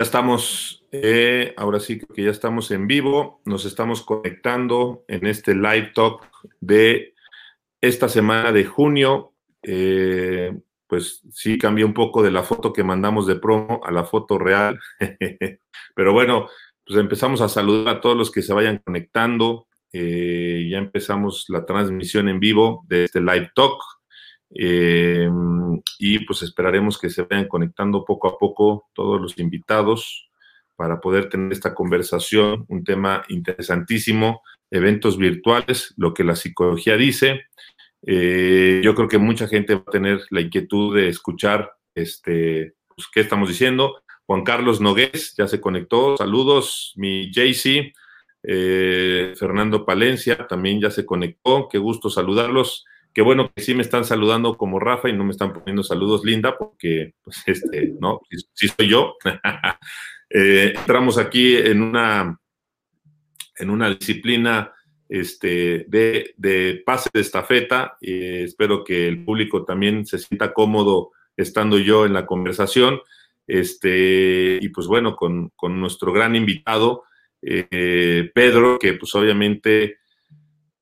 Ya estamos, eh, ahora sí que ya estamos en vivo, nos estamos conectando en este live talk de esta semana de junio. Eh, pues sí cambió un poco de la foto que mandamos de promo a la foto real. Pero bueno, pues empezamos a saludar a todos los que se vayan conectando. Eh, ya empezamos la transmisión en vivo de este live talk. Eh, y pues esperaremos que se vayan conectando poco a poco todos los invitados para poder tener esta conversación, un tema interesantísimo, eventos virtuales, lo que la psicología dice. Eh, yo creo que mucha gente va a tener la inquietud de escuchar este, pues, qué estamos diciendo. Juan Carlos Nogués ya se conectó. Saludos, mi JC. Eh, Fernando Palencia también ya se conectó. Qué gusto saludarlos. Qué bueno que sí me están saludando como Rafa y no me están poniendo saludos linda, porque, pues, este, no, sí, soy yo. Eh, entramos aquí en una, en una disciplina este, de, de pase de estafeta. y espero que el público también se sienta cómodo estando yo en la conversación. Este, y pues bueno, con, con nuestro gran invitado, eh, Pedro, que pues obviamente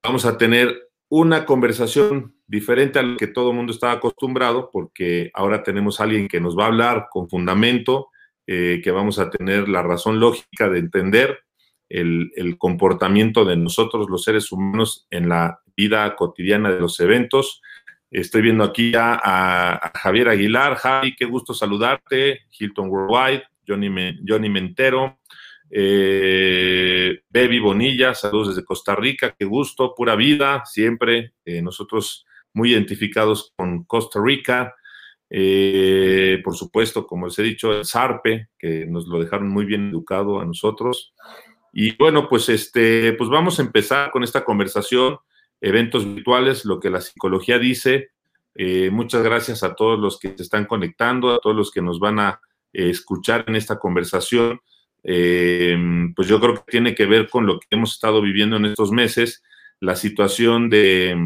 vamos a tener una conversación diferente a lo que todo el mundo estaba acostumbrado, porque ahora tenemos a alguien que nos va a hablar con fundamento, eh, que vamos a tener la razón lógica de entender el, comportamiento de nosotros, los seres humanos, en la vida cotidiana de los eventos. Estoy viendo aquí a, Javier Aguilar. Javi, qué gusto saludarte. Hilton Worldwide, Johnny, Johnny Mentero, eh, Baby Bonilla, saludos desde Costa Rica, qué gusto, pura vida, siempre. Eh, nosotros muy identificados con Costa Rica. Eh, por supuesto, como les he dicho, el SARPE, que nos lo dejaron muy bien educado a nosotros. Y bueno, pues este, pues vamos a empezar con esta conversación, eventos virtuales, lo que la psicología dice. Eh, muchas gracias a todos los que se están conectando, a todos los que nos van a eh, escuchar en esta conversación. Eh, pues yo creo que tiene que ver con lo que hemos estado viviendo en estos meses, la situación de,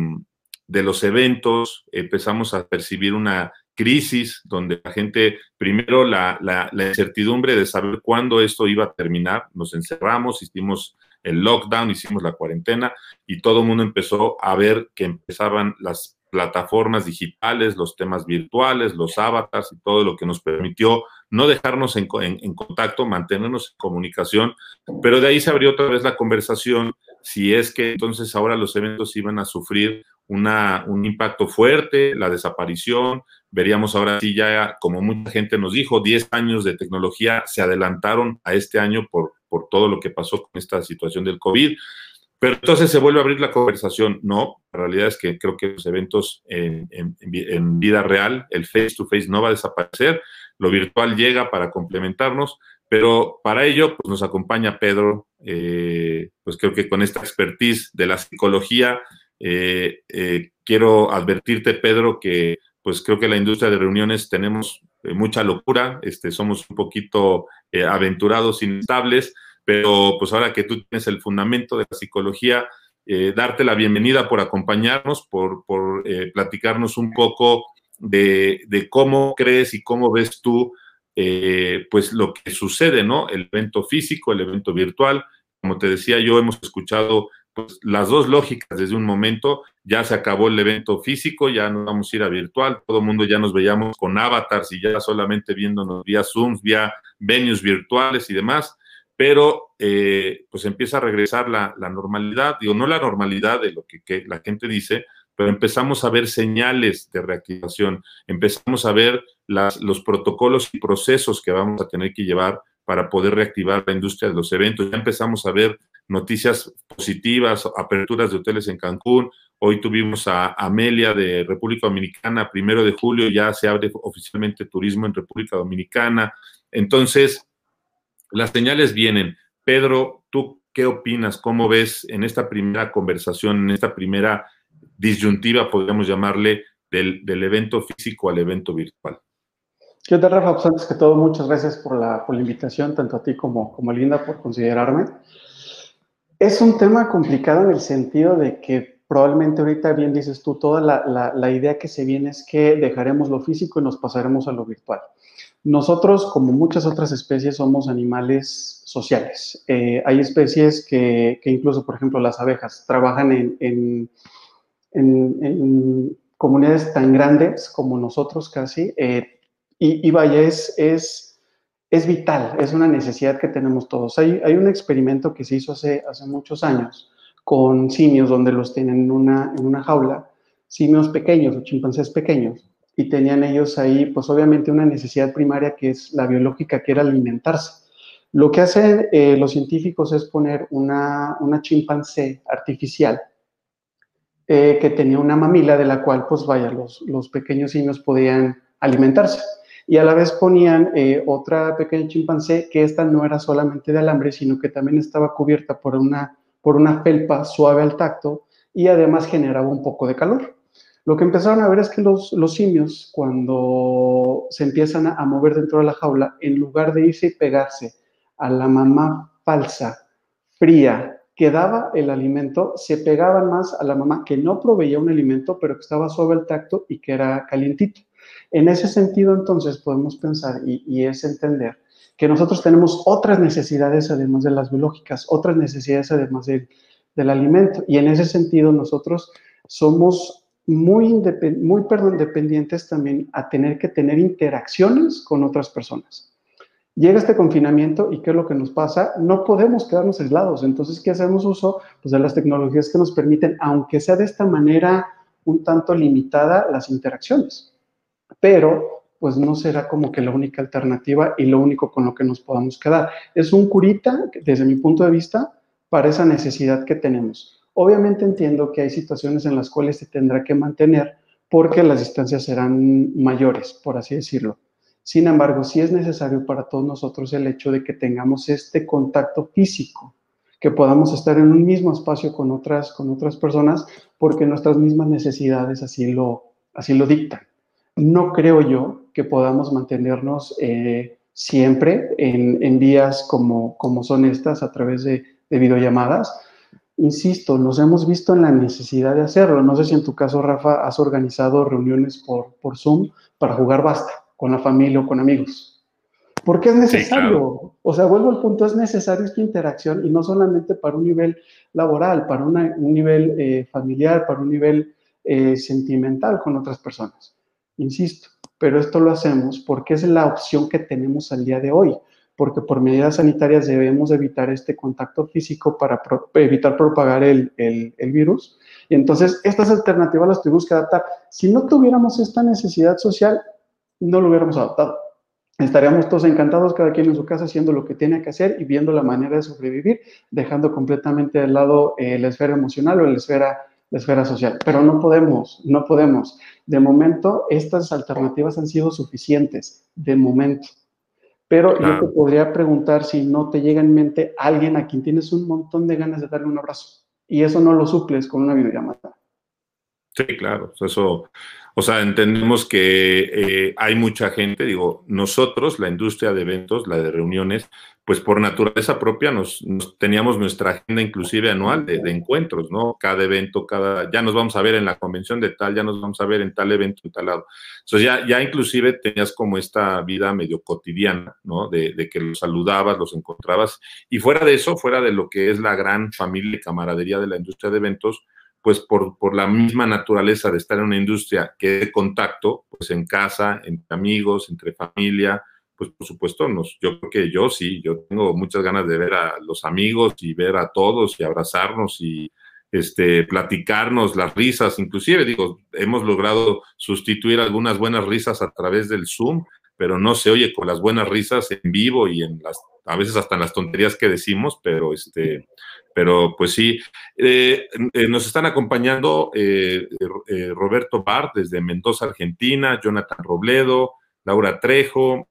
de los eventos, empezamos a percibir una crisis donde la gente, primero la, la, incertidumbre de saber cuándo esto iba a terminar, nos encerramos, hicimos el lockdown, hicimos la cuarentena y todo el mundo empezó a ver que empezaban las plataformas digitales, los temas virtuales, los avatars y todo lo que nos permitió no dejarnos en, en, contacto, mantenernos en comunicación, pero de ahí se abrió otra vez la conversación si es que entonces ahora los eventos iban a sufrir una, un impacto fuerte, la desaparición, veríamos ahora sí ya, como mucha gente nos dijo, 10 años de tecnología se adelantaron a este año por, por todo lo que pasó con esta situación del COVID. Pero entonces se vuelve a abrir la conversación. No, la realidad es que creo que los eventos en, vida real, el face to face no va a desaparecer, lo virtual llega para complementarnos, pero para ello pues nos acompaña Pedro, eh, pues creo que con esta expertise de la psicología, eh, eh, quiero advertirte Pedro que pues creo que la industria de reuniones tenemos eh, mucha locura, este, somos un poquito aventurados, inestables, pero pues ahora que tú tienes el fundamento de la psicología, eh, darte la bienvenida por acompañarnos, por, por platicarnos un poco de, cómo crees y cómo ves tú pues lo que sucede, ¿no? El evento físico, el evento virtual. Como te decía yo, hemos escuchado pues, las dos lógicas desde un momento, ya se acabó el evento físico, ya no vamos a ir a virtual, todo el mundo ya nos veíamos con avatars y ya solamente viéndonos vía Zoom, vía venues virtuales y demás, pero eh, pues empieza a regresar la, normalidad, digo, no la normalidad de lo que, la gente dice, pero empezamos a ver señales de reactivación, empezamos a ver los protocolos y procesos que vamos a tener que llevar para poder reactivar la industria de los eventos. Ya empezamos a ver noticias positivas, aperturas de hoteles en Cancún. Hoy tuvimos a Amelia de República Dominicana, primero de julio ya se abre oficialmente turismo en República Dominicana. Entonces, las señales vienen. Pedro, ¿tú qué opinas? ¿Cómo ves en esta primera conversación, en esta primera disyuntiva, podríamos llamarle, del, evento físico al evento virtual? ¿Qué tal, Rafa? Pues antes que todo, muchas gracias por la, invitación, tanto a ti como, como a Linda por considerarme. Es un tema complicado en el sentido de que probablemente ahorita, bien dices tú, toda la, idea que se viene es que dejaremos lo físico y nos pasaremos a lo virtual. Nosotros, como muchas otras especies, somos animales sociales. Eh, hay especies que, incluso, por ejemplo, las abejas trabajan en, comunidades tan grandes como nosotros casi. Eh, y, vaya, es, es, vital, es una necesidad que tenemos todos. Hay, hay un experimento que se hizo hace, hace muchos años con simios donde los tienen en una, en una jaula, simios pequeños o chimpancés pequeños y tenían ellos ahí, pues obviamente una necesidad primaria que es la biológica, que era alimentarse. Lo que hacen eh, los científicos es poner una, una chimpancé artificial eh, que tenía una mamila de la cual, pues vaya, los, los pequeños simios podían alimentarse. Y a la vez ponían eh, otra pequeña chimpancé que esta no era solamente de alambre, sino que también estaba cubierta por una, por una felpa suave al tacto y además generaba un poco de calor. Lo que empezaron a ver es que los, simios, cuando se empiezan a, mover dentro de la jaula, en lugar de irse y pegarse a la mamá falsa, fría, que daba el alimento, se pegaban más a la mamá que no proveía un alimento, pero que estaba suave al tacto y que era calientito. En ese sentido, entonces, podemos pensar y, es entender que nosotros tenemos otras necesidades además de las biológicas, otras necesidades además del alimento. Y en ese sentido, nosotros somos muy, muy perdón, dependientes también a tener que tener interacciones con otras personas. Llega este confinamiento y ¿qué es lo que nos pasa? No podemos quedarnos aislados. Entonces, ¿qué hacemos uso? Pues de las tecnologías que nos permiten, aunque sea de esta manera un tanto limitada, las interacciones. Pero, pues no será como que la única alternativa y lo único con lo que nos podamos quedar. Es un curita, desde mi punto de vista, para esa necesidad que tenemos. Obviamente entiendo que hay situaciones en las cuales se tendrá que mantener porque las distancias serán mayores, por así decirlo. Sin embargo, sí es necesario para todos nosotros el hecho de que tengamos este contacto físico, que podamos estar en un mismo espacio con otras, con otras personas, porque nuestras mismas necesidades así lo, así lo dictan. No creo yo que podamos mantenernos eh, siempre en, vías como, como son estas a través de, de videollamadas, insisto, nos hemos visto en la necesidad de hacerlo. No sé si en tu caso, Rafa, has organizado reuniones por, por Zoom para jugar basta con la familia o con amigos. Porque es necesario. O sea, vuelvo al punto, es necesario esta interacción y no solamente para un nivel laboral, para un nivel eh, familiar, para un nivel eh, sentimental con otras personas. Insisto, pero esto lo hacemos porque es la opción que tenemos al día de hoy porque por medidas sanitarias debemos evitar este contacto físico para evitar propagar el, virus. Y entonces estas alternativas las tuvimos que adaptar. Si no tuviéramos esta necesidad social, no lo hubiéramos adaptado. Estaríamos todos encantados, cada quien en su casa, haciendo lo que tiene que hacer y viendo la manera de sobrevivir, dejando completamente de lado eh, la esfera emocional o la esfera, la esfera social. Pero no podemos, no podemos. De momento, estas alternativas han sido suficientes, de momento. Pero yo te podría preguntar si no te llega en mente alguien a quien tienes un montón de ganas de darle un abrazo y eso no lo suples con una videollamada. Sí, claro, eso, o sea, entendemos que eh, hay mucha gente, digo, nosotros, la industria de eventos, la de reuniones, pues por naturaleza propia nos, teníamos nuestra agenda inclusive anual de, encuentros, ¿no? Cada evento, cada, ya nos vamos a ver en la convención de tal, ya nos vamos a ver en tal evento, en tal lado. Entonces ya, ya inclusive tenías como esta vida medio cotidiana, ¿no? De, de, que los saludabas, los encontrabas. Y fuera de eso, fuera de lo que es la gran familia y camaradería de la industria de eventos, pues por, por la misma naturaleza de estar en una industria que de contacto, pues en casa, entre amigos, entre familia, pues por supuesto, nos, yo creo que yo sí, yo tengo muchas ganas de ver a los amigos y ver a todos y abrazarnos y este, platicarnos las risas, inclusive digo, hemos logrado sustituir algunas buenas risas a través del Zoom, pero no se oye con las buenas risas en vivo y en las, a veces hasta en las tonterías que decimos, pero este, pero pues sí, eh, eh, nos están acompañando eh, Roberto Bart desde Mendoza, Argentina, Jonathan Robledo, Laura Trejo,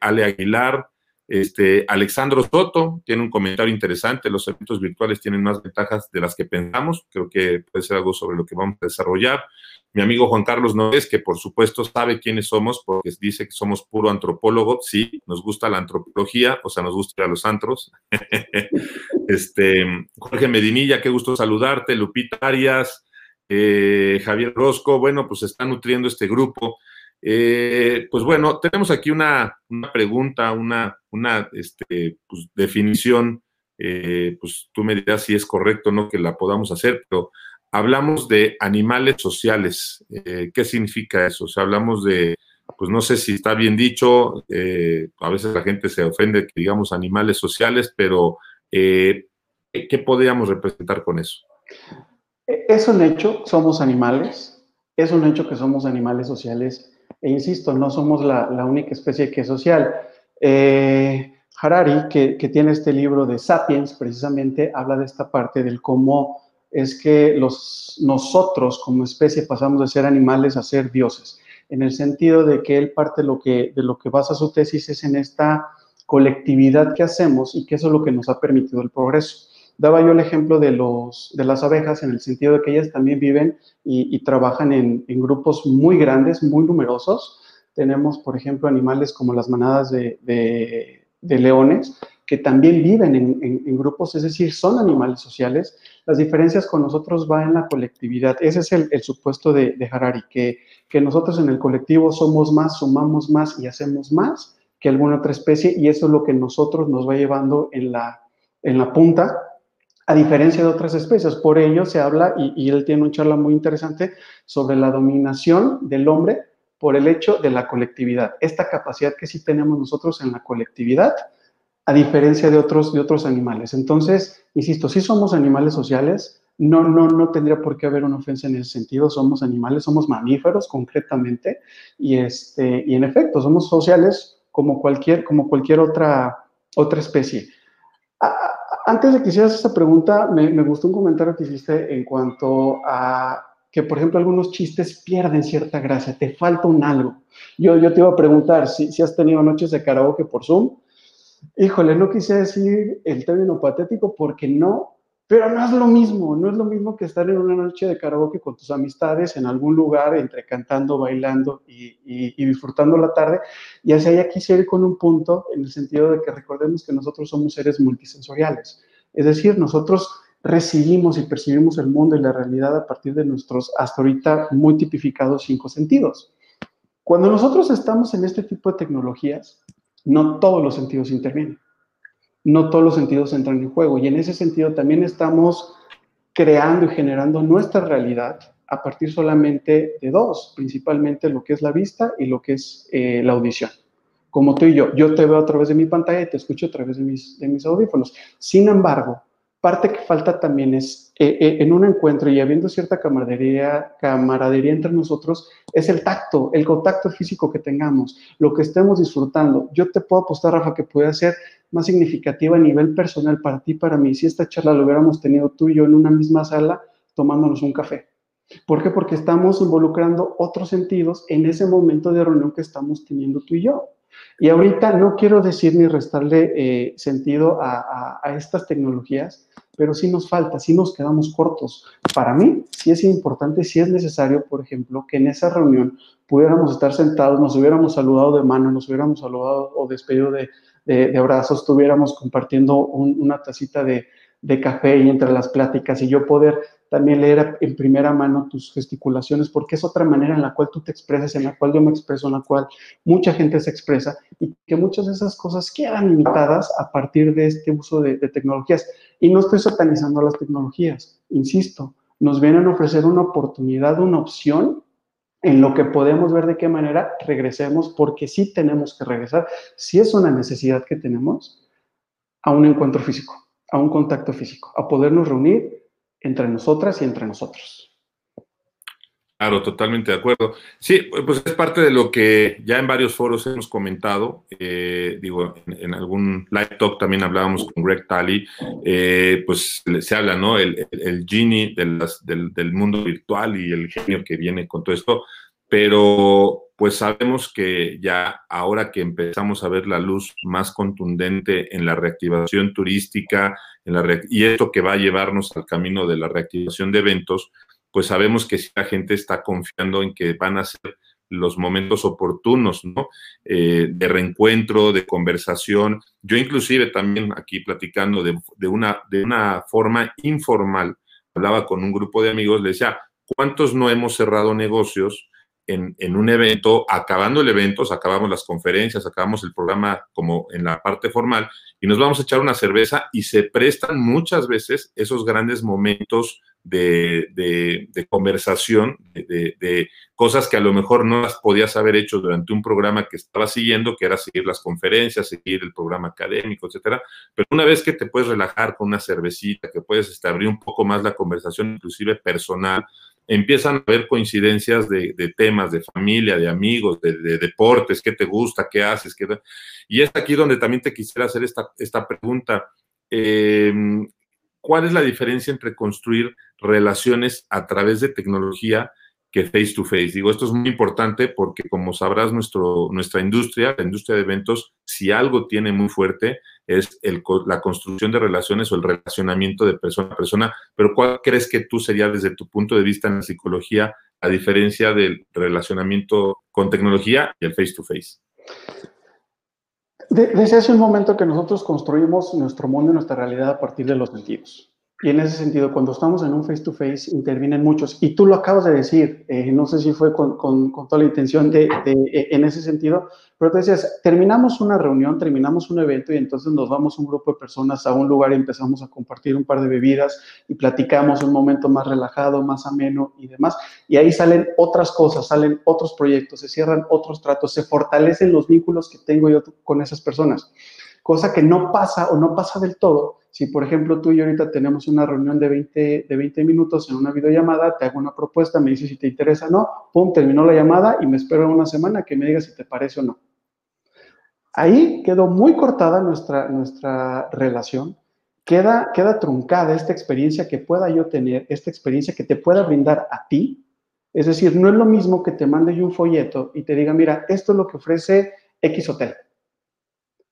Ale Aguilar, este, Alexandro Soto tiene un comentario interesante. Los eventos virtuales tienen más ventajas de las que pensamos. Creo que puede ser algo sobre lo que vamos a desarrollar. Mi amigo Juan Carlos Noves, que por supuesto sabe quiénes somos, porque dice que somos puro antropólogo. Sí, nos gusta la antropología, o sea, nos gusta ir a los antros. este, Jorge Medinilla, qué gusto saludarte. Lupita Arias, eh, Javier Rosco, bueno, pues está nutriendo este grupo. Eh, pues bueno, tenemos aquí una, pregunta, una, una este, pues, definición, eh, pues tú me dirás si es correcto o no que la podamos hacer, pero hablamos de animales sociales. Eh, ¿Qué significa eso? O sea, hablamos de, pues no sé si está bien dicho, a veces la gente se ofende que digamos animales sociales, pero ¿qué podríamos representar con eso? Es un hecho, somos animales, es un hecho que somos animales sociales e insisto, no somos la, única especie que es social. Eh, Harari, que, tiene este libro de Sapiens, precisamente habla de esta parte del cómo es que nosotros como especie pasamos de ser animales a ser dioses, en el sentido de que él parte de lo que basa su tesis es en esta colectividad que hacemos y que eso es lo que nos ha permitido el progreso. Daba yo el ejemplo de, de las abejas en el sentido de que ellas también viven y, trabajan en, grupos muy grandes, muy numerosos. Tenemos, por ejemplo, animales como las manadas de, leones, que también viven en, grupos, es decir, son animales sociales. Las diferencias con nosotros va en la colectividad. Ese es el, supuesto de, Harari, que, que nosotros en el colectivo somos más, sumamos más y hacemos más que alguna otra especie, y eso es lo que nosotros nos va llevando en la, en la punta a diferencia de otras especies. Por ello se habla, y, él tiene una charla muy interesante, sobre la dominación del hombre por el hecho de la colectividad. Esta capacidad que sí tenemos nosotros en la colectividad, a diferencia de otros, de otros animales. Entonces, insisto, si somos animales sociales, no, no, no tendría por qué haber una ofensa en ese sentido. Somos animales, somos mamíferos concretamente, y, este, y en efecto, somos sociales como cualquier, como cualquier otra, otra especie antes de que hicieras esa pregunta, me, gustó un comentario que hiciste en cuanto a que, por ejemplo, algunos chistes pierden cierta gracia, te falta un algo. Yo, yo te iba a preguntar si, si has tenido noches de karaoke por Zoom. Híjole, no quise decir el término patético porque no pero no es lo mismo, no es lo mismo que estar en una noche de karaoke con tus amistades en algún lugar, entre cantando, bailando y, disfrutando la tarde. Y hacia allá quisiera ir con un punto en el sentido de que recordemos que nosotros somos seres multisensoriales. Es decir, nosotros recibimos y percibimos el mundo y la realidad a partir de nuestros hasta ahorita muy tipificados cinco sentidos. Cuando nosotros estamos en este tipo de tecnologías, no todos los sentidos intervienen no todos los sentidos entran en juego. Y en ese sentido también estamos creando y generando nuestra realidad a partir solamente de dos, principalmente lo que es la vista y lo que es eh, la audición. Como tú y yo, yo te veo a través de mi pantalla y te escucho a través de mis, de mis audífonos. Sin embargo, parte que falta también es, eh, eh, en un encuentro y habiendo cierta camaradería, camaradería entre nosotros, es el tacto, el contacto físico que tengamos, lo que estemos disfrutando. Yo te puedo apostar, Rafa, que puede ser más significativa a nivel personal para ti, para mí, si esta charla lo hubiéramos tenido tú y yo en una misma sala tomándonos un café. ¿Por qué? Porque estamos involucrando otros sentidos en ese momento de reunión que estamos teniendo tú y yo. Y ahorita no quiero decir ni restarle eh, sentido a, estas tecnologías, pero sí nos falta, sí nos quedamos cortos. Para mí, sí es importante, sí es necesario, por ejemplo, que en esa reunión pudiéramos estar sentados, nos hubiéramos saludado de mano, nos hubiéramos saludado o despedido de, abrazos, estuviéramos compartiendo una tacita de, de café y entre las pláticas y yo poder también leer en primera mano tus gesticulaciones, porque es otra manera en la cual tú te expresas, en la cual yo me expreso, en la cual mucha gente se expresa y que muchas de esas cosas quedan limitadas a partir de este uso de, de tecnologías. Y no estoy satanizando las tecnologías, insisto, nos vienen a ofrecer una oportunidad, una opción en lo que podemos ver de qué manera regresemos, porque sí tenemos que regresar, si es una necesidad que tenemos, a un encuentro físico, a un contacto físico, a podernos reunir entre nosotras y entre nosotros. Claro, totalmente de acuerdo. Sí, pues es parte de lo que ya en varios foros hemos comentado. Eh, digo, en, algún live talk también hablábamos con Greg Talley. Eh, pues se habla, ¿no? El, el, genie del, del, mundo virtual y el genio que viene con todo esto. Pero pues sabemos que ya ahora que empezamos a ver la luz más contundente en la reactivación turística en la y esto que va a llevarnos al camino de la reactivación de eventos, pues sabemos que si la gente está confiando en que van a ser los momentos oportunos, ¿no? Eh, de reencuentro, de conversación. Yo inclusive también aquí platicando de, una, de una forma informal, hablaba con un grupo de amigos, le decía, ¿cuántos no hemos cerrado negocios en, en, un evento, acabando el evento, acabamos las conferencias, acabamos el programa como en la parte formal y nos vamos a echar una cerveza y se prestan muchas veces esos grandes momentos de, de, conversación, de, de, cosas que a lo mejor no las podías haber hecho durante un programa que estaba siguiendo, que era seguir las conferencias, seguir el programa académico, etcétera. Pero una vez que te puedes relajar con una cervecita, que puedes este, abrir un poco más la conversación, inclusive personal, empiezan a haber coincidencias de, temas, de familia, de amigos, de, deportes, qué te gusta, qué haces. Qué... Y es aquí donde también te quisiera hacer esta, esta pregunta. Em, ¿Cuál es la diferencia entre construir relaciones a través de tecnología que face to face? Digo, esto es muy importante porque como sabrás, nuestro, nuestra industria, la industria de eventos, si algo tiene muy fuerte, es la construcción de relaciones o el relacionamiento de persona a persona, pero ¿cuál crees que tú sería desde tu punto de vista en la psicología a diferencia del relacionamiento con tecnología y el face to face? Desde hace un momento que nosotros construimos nuestro mundo y nuestra realidad a partir de los sentidos. Y en ese sentido, cuando estamos en un face-to-face, intervienen muchos. Y tú lo acabas de decir, eh, no sé si fue con, con, toda la intención de, eh, en ese sentido, pero te decías, terminamos una reunión, terminamos un evento y entonces nos vamos un grupo de personas a un lugar y empezamos a compartir un par de bebidas y platicamos un momento más relajado, más ameno y demás. Y ahí salen otras cosas, salen otros proyectos, se cierran otros tratos, se fortalecen los vínculos que tengo yo con esas personas. Cosa que no pasa o no pasa del todo si, por ejemplo, tú y yo ahorita tenemos una reunión de 20, de 20 minutos en una videollamada, te hago una propuesta, me dices si te interesa o no, pum, terminó la llamada y me espero una semana que me digas si te parece o no. Ahí quedó muy cortada nuestra, nuestra relación, queda, queda truncada esta experiencia que pueda yo tener, esta experiencia que te pueda brindar a ti. Es decir, no es lo mismo que te mande yo un folleto y te diga, mira, esto es lo que ofrece X Hotel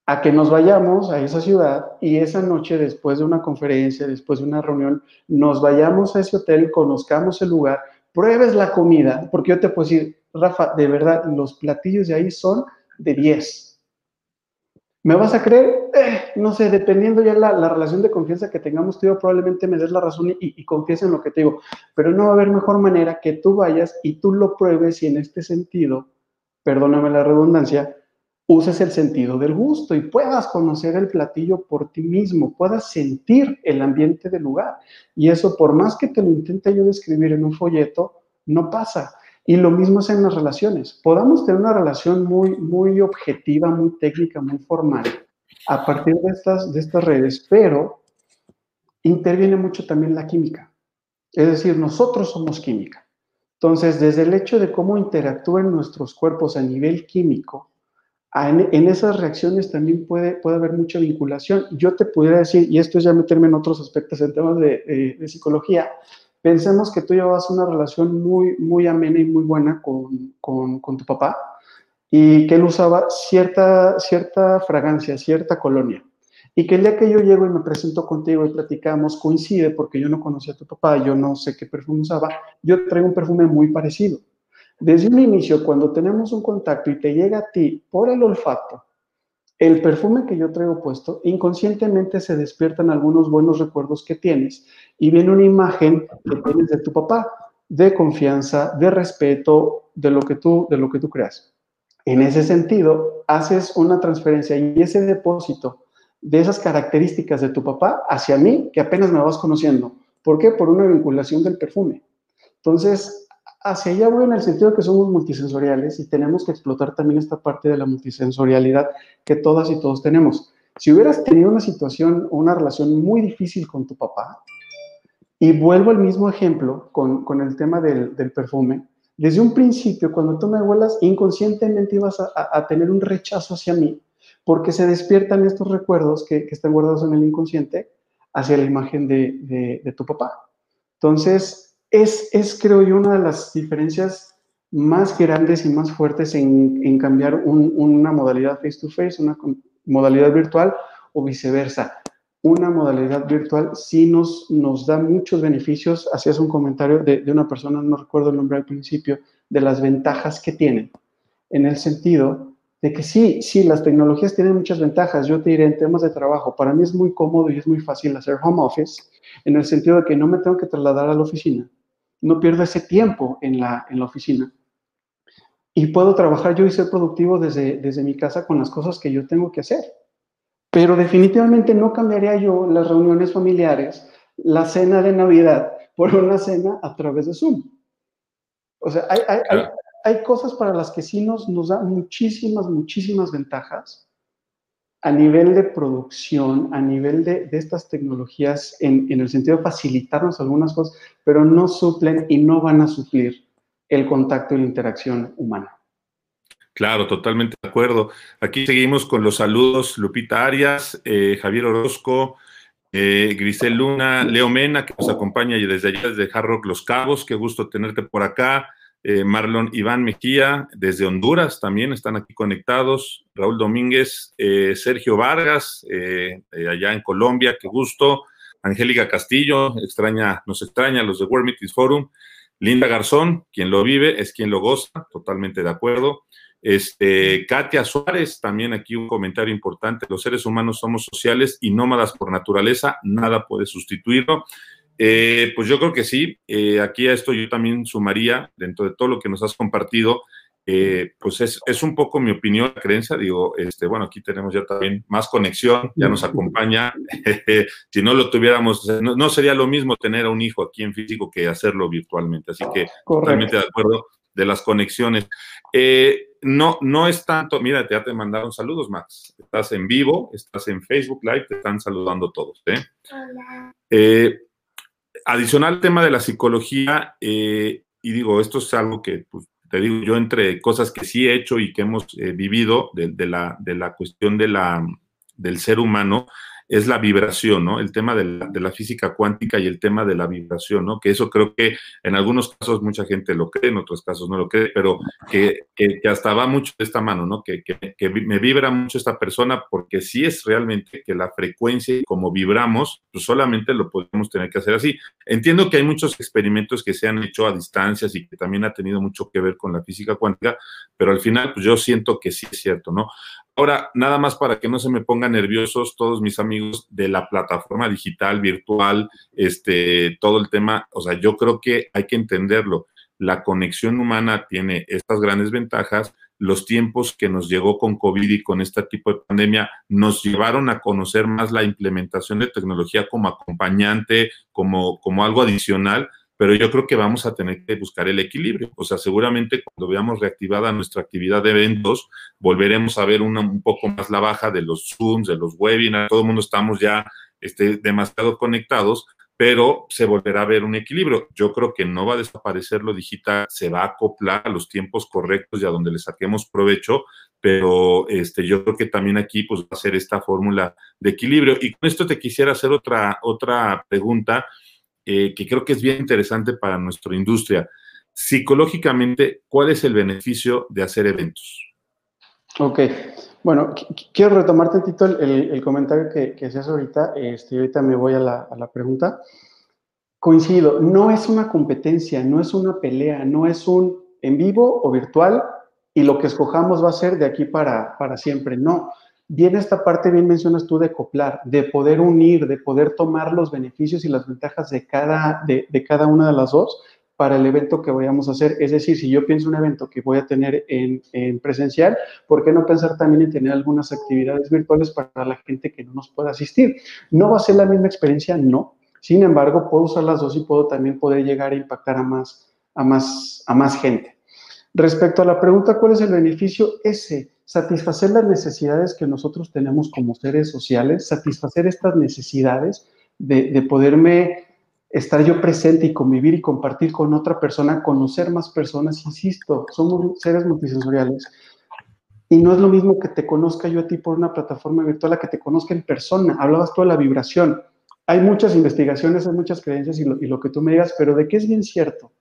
a que nos vayamos a esa ciudad y esa noche, después de una conferencia, después de una reunión, nos vayamos a ese hotel, conozcamos el lugar, pruebes la comida, porque yo te puedo decir, Rafa, de verdad, los platillos de ahí son de 10. ¿Me vas a creer? Eh, no sé, dependiendo ya la, la relación de confianza que tengamos tú, probablemente me des la razón y, y confíes en lo que te digo, pero no va a haber mejor manera que tú vayas y tú lo pruebes y en este sentido, perdóname la redundancia, uses el sentido del gusto y puedas conocer el platillo por ti mismo, puedas sentir el ambiente del lugar. Y eso, por más que te lo intente yo describir en un folleto, no pasa. Y lo mismo es en las relaciones. Podamos tener una relación muy, muy objetiva, muy técnica, muy formal a partir de estas, de estas redes, pero interviene mucho también la química. Es decir, nosotros somos química. Entonces, desde el hecho de cómo interactúan nuestros cuerpos a nivel químico, en, esas reacciones también puede, puede haber mucha vinculación. Yo te pudiera decir, y esto es ya meterme en otros aspectos, en temas de, psicología, pensemos que tú llevabas una relación muy, muy amena y muy buena con, con, con, tu papá y que él usaba cierta, cierta fragancia, cierta colonia. Y que el día que yo llego y me presento contigo y platicamos, coincide porque yo no conocía a tu papá, yo no sé qué perfume usaba, yo traigo un perfume muy parecido. Desde un inicio, cuando tenemos un contacto y te llega a ti por el olfato, el perfume que yo traigo puesto, inconscientemente se despiertan algunos buenos recuerdos que tienes y viene una imagen que tienes de tu papá, de confianza, de respeto, de lo que tú, de lo que tú creas. En ese sentido, haces una transferencia y ese depósito de esas características de tu papá hacia mí, que apenas me vas conociendo. ¿Por qué? Por una vinculación del perfume. Entonces, hacia allá voy en el sentido de que somos multisensoriales y tenemos que explotar también esta parte de la multisensorialidad que todas y todos tenemos. Si hubieras tenido una situación o una relación muy difícil con tu papá, y vuelvo al mismo ejemplo con, con el tema del, del, perfume, desde un principio, cuando tú me huelas, inconscientemente ibas a, a, tener un rechazo hacia mí, porque se despiertan estos recuerdos que, que están guardados en el inconsciente hacia la imagen de, de, de tu papá. Entonces, es, creo yo, una de las diferencias más grandes y más fuertes en, cambiar una modalidad face-to-face, una modalidad virtual o viceversa. Una modalidad virtual sí nos, nos da muchos beneficios. Hacías un comentario de, de una persona, no recuerdo el nombre al principio, de las ventajas que tienen, en el sentido de que sí, sí, las tecnologías tienen muchas ventajas. Yo te diré en temas de trabajo, para mí es muy cómodo y es muy fácil hacer home office, en el sentido de que no me tengo que trasladar a la oficina no pierdo ese tiempo en la, en la oficina. y puedo trabajar yo y ser productivo desde, desde mi casa con las cosas que yo tengo que hacer. Pero definitivamente no cambiaría yo las reuniones familiares, la cena de Navidad, por una cena a través de Zoom. O sea, hay, hay, hay, cosas para las que sí nos, nos da muchísimas, muchísimas ventajas a nivel de producción, a nivel de, de estas tecnologías, en, en, el sentido de facilitarnos algunas cosas, pero no suplen y no van a suplir el contacto y la interacción humana. Claro, totalmente de acuerdo. Aquí seguimos con los saludos, Lupita Arias, eh, Javier Orozco, eh, Grisel Luna, Leo Mena, que nos acompaña y desde allá, desde Hard Rock Los Cabos, qué gusto tenerte por acá. Eh, Marlon Iván Mejía, desde Honduras también están aquí conectados. Raúl Domínguez, eh, Sergio Vargas, eh, allá en Colombia, qué gusto. Angélica Castillo, extraña, nos extraña los de World Meetings Forum. Linda Garzón, quien lo vive es quien lo goza, totalmente de acuerdo. Este, Katia Suárez, también aquí un comentario importante. Los seres humanos somos sociales y nómadas por naturaleza, nada puede sustituirlo. Eh, pues yo creo que sí. Eh, aquí a esto yo también sumaría, dentro de todo lo que nos has compartido, eh, pues es, es, un poco mi opinión, la creencia. Digo, este, bueno, aquí tenemos ya también más conexión, ya nos acompaña. si no lo tuviéramos, no, no, sería lo mismo tener a un hijo aquí en físico que hacerlo virtualmente. Así que totalmente de acuerdo de las conexiones. Eh, no, no es tanto, mira, ya te mandaron saludos, Max. Estás en vivo, estás en Facebook Live, te están saludando todos. ¿eh? Hola. Adicional al tema de la psicología, eh, y digo, esto es algo que, pues, te digo, yo entre cosas que sí he hecho y que hemos eh, vivido de, de, la, de la cuestión de la, del ser humano, es la vibración, ¿no? El tema de la, física cuántica y el tema de la vibración, ¿no? Que eso creo que en algunos casos mucha gente lo cree, en otros casos no lo cree, pero que, que, que hasta va mucho de esta mano, ¿no? Que, que, me vibra mucho esta persona porque sí es realmente que la frecuencia y como vibramos, pues solamente lo podemos tener que hacer así. Entiendo que hay muchos experimentos que se han hecho a distancias y que también ha tenido mucho que ver con la física cuántica, pero al final, pues yo siento que sí es cierto, ¿no? Ahora, nada más para que no se me pongan nerviosos todos mis amigos de la plataforma digital, virtual, este, todo el tema, o sea, yo creo que hay que entenderlo. La conexión humana tiene estas grandes ventajas. Los tiempos que nos llegó con COVID y con este tipo de pandemia nos llevaron a conocer más la implementación de tecnología como acompañante, como, como algo adicional, pero yo creo que vamos a tener que buscar el equilibrio. O sea, seguramente cuando veamos reactivada nuestra actividad de eventos, volveremos a ver un poco más la baja de los Zooms, de los webinars, todo el mundo estamos ya este, demasiado conectados, pero se volverá a ver un equilibrio. Yo creo que no va a desaparecer lo digital, se va a acoplar a los tiempos correctos y a donde le saquemos provecho, pero este, yo creo que también aquí pues, va a ser esta fórmula de equilibrio. Y con esto te quisiera hacer otra, otra pregunta eh, que creo que es bien interesante para nuestra industria. Psicológicamente, ¿cuál es el beneficio de hacer eventos? Ok, bueno, quiero retomar tantito el, el, el comentario que, que, hacías ahorita. Este, ahorita me voy a la, a la pregunta. Coincido, no es una competencia, no es una pelea, no es un en vivo o virtual y lo que escojamos va a ser de aquí para, para siempre. No, viene esta parte, bien mencionas tú, de acoplar, de poder unir, de poder tomar los beneficios y las ventajas de cada, de, de cada una de las dos para el evento que vayamos a hacer. Es decir, si yo pienso un evento que voy a tener en, en, presencial, ¿por qué no pensar también en tener algunas actividades virtuales para la gente que no nos pueda asistir? ¿No va a ser la misma experiencia? No. Sin embargo, puedo usar las dos y puedo también poder llegar a impactar a más, a más, a más gente. Respecto a la pregunta, ¿cuál es el beneficio? Ese, satisfacer las necesidades que nosotros tenemos como seres sociales, satisfacer estas necesidades de, de poderme estar yo presente y convivir y compartir con otra persona, conocer más personas, insisto, somos seres multisensoriales. Y no es lo mismo que te conozca yo a ti por una plataforma virtual a que te conozca en persona. Hablabas tú de la vibración. Hay muchas investigaciones, hay muchas creencias y lo, y lo que tú me digas, pero de qué es bien cierto,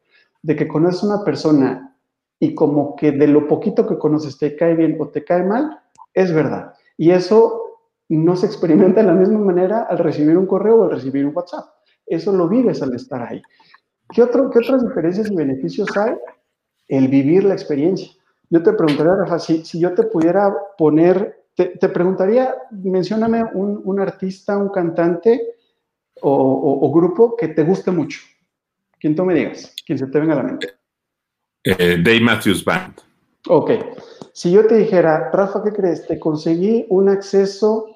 de que conoces a una persona y como que de lo poquito que conoces te cae bien o te cae mal, es verdad. Y eso no se experimenta de la misma manera al recibir un correo o al recibir un WhatsApp. Eso lo vives al estar ahí. ¿Qué, otro, qué otras diferencias y beneficios hay? El vivir la experiencia. Yo te preguntaría, Rafa, si, si yo te pudiera poner, te, te preguntaría, mencióname un, un, artista, un cantante o, o, o grupo que te guste mucho. Quien tú me digas, quien se te venga a la mente. Eh, Dave Matthews Band. Ok. Si yo te dijera, Rafa, ¿qué crees? Te conseguí un acceso